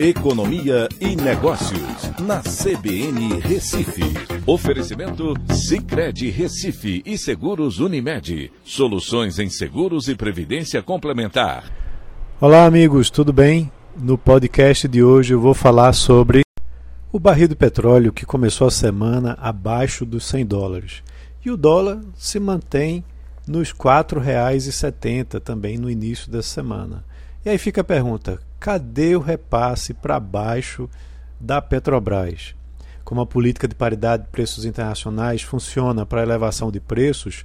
Economia e Negócios, na CBN Recife. Oferecimento Cicred Recife e Seguros Unimed. Soluções em seguros e previdência complementar. Olá, amigos, tudo bem? No podcast de hoje eu vou falar sobre o barril de petróleo que começou a semana abaixo dos 100 dólares. E o dólar se mantém nos R$ 4,70 também no início dessa semana. E aí fica a pergunta: cadê o repasse para baixo da Petrobras? Como a política de paridade de preços internacionais funciona para elevação de preços,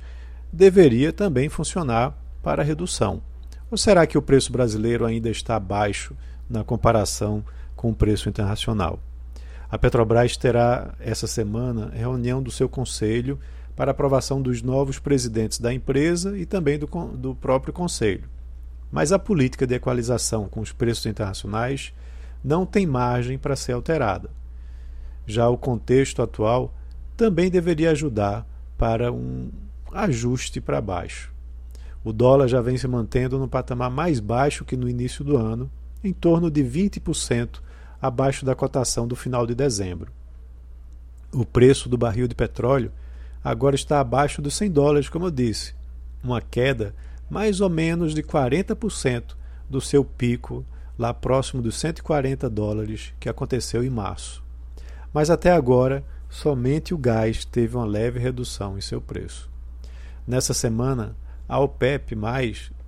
deveria também funcionar para redução. Ou será que o preço brasileiro ainda está baixo na comparação com o preço internacional? A Petrobras terá essa semana reunião do seu conselho para aprovação dos novos presidentes da empresa e também do, do próprio conselho. Mas a política de equalização com os preços internacionais não tem margem para ser alterada. Já o contexto atual também deveria ajudar para um ajuste para baixo. O dólar já vem se mantendo no patamar mais baixo que no início do ano, em torno de 20% abaixo da cotação do final de dezembro. O preço do barril de petróleo agora está abaixo dos 100 dólares, como eu disse, uma queda mais ou menos de 40% do seu pico lá próximo dos 140 dólares que aconteceu em março. Mas até agora, somente o gás teve uma leve redução em seu preço. Nessa semana, a OPEP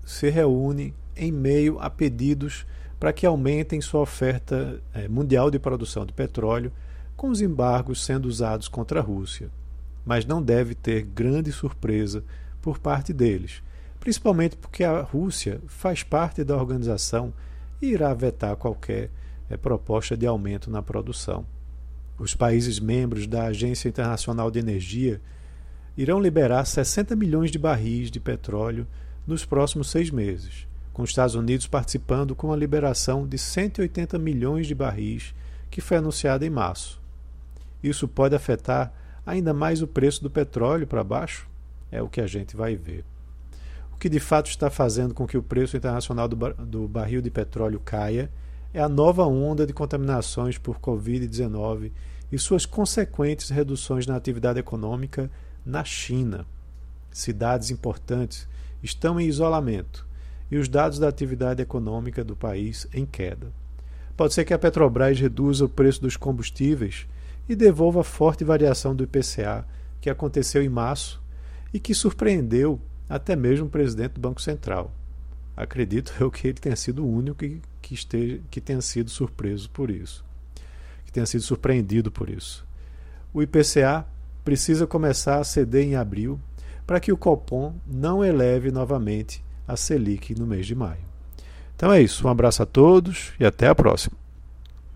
se reúne em meio a pedidos para que aumentem sua oferta é, mundial de produção de petróleo, com os embargos sendo usados contra a Rússia. Mas não deve ter grande surpresa por parte deles, principalmente porque a Rússia faz parte da organização e irá vetar qualquer é, proposta de aumento na produção. Os países membros da Agência Internacional de Energia irão liberar 60 milhões de barris de petróleo nos próximos seis meses, com os Estados Unidos participando com a liberação de 180 milhões de barris que foi anunciada em março. Isso pode afetar ainda mais o preço do petróleo para baixo? É o que a gente vai ver. O que de fato está fazendo com que o preço internacional do, bar do barril de petróleo caia é a nova onda de contaminações por Covid-19 e suas consequentes reduções na atividade econômica na China. Cidades importantes estão em isolamento e os dados da atividade econômica do país em queda. Pode ser que a Petrobras reduza o preço dos combustíveis e devolva a forte variação do IPCA que aconteceu em março e que surpreendeu até mesmo o presidente do Banco Central. Acredito eu que ele tenha sido o único que, que, esteja, que tenha sido surpreso por isso, que tenha sido surpreendido por isso. O IPCA precisa começar a ceder em abril para que o Copom não eleve novamente a Selic no mês de maio. Então é isso, um abraço a todos e até a próxima.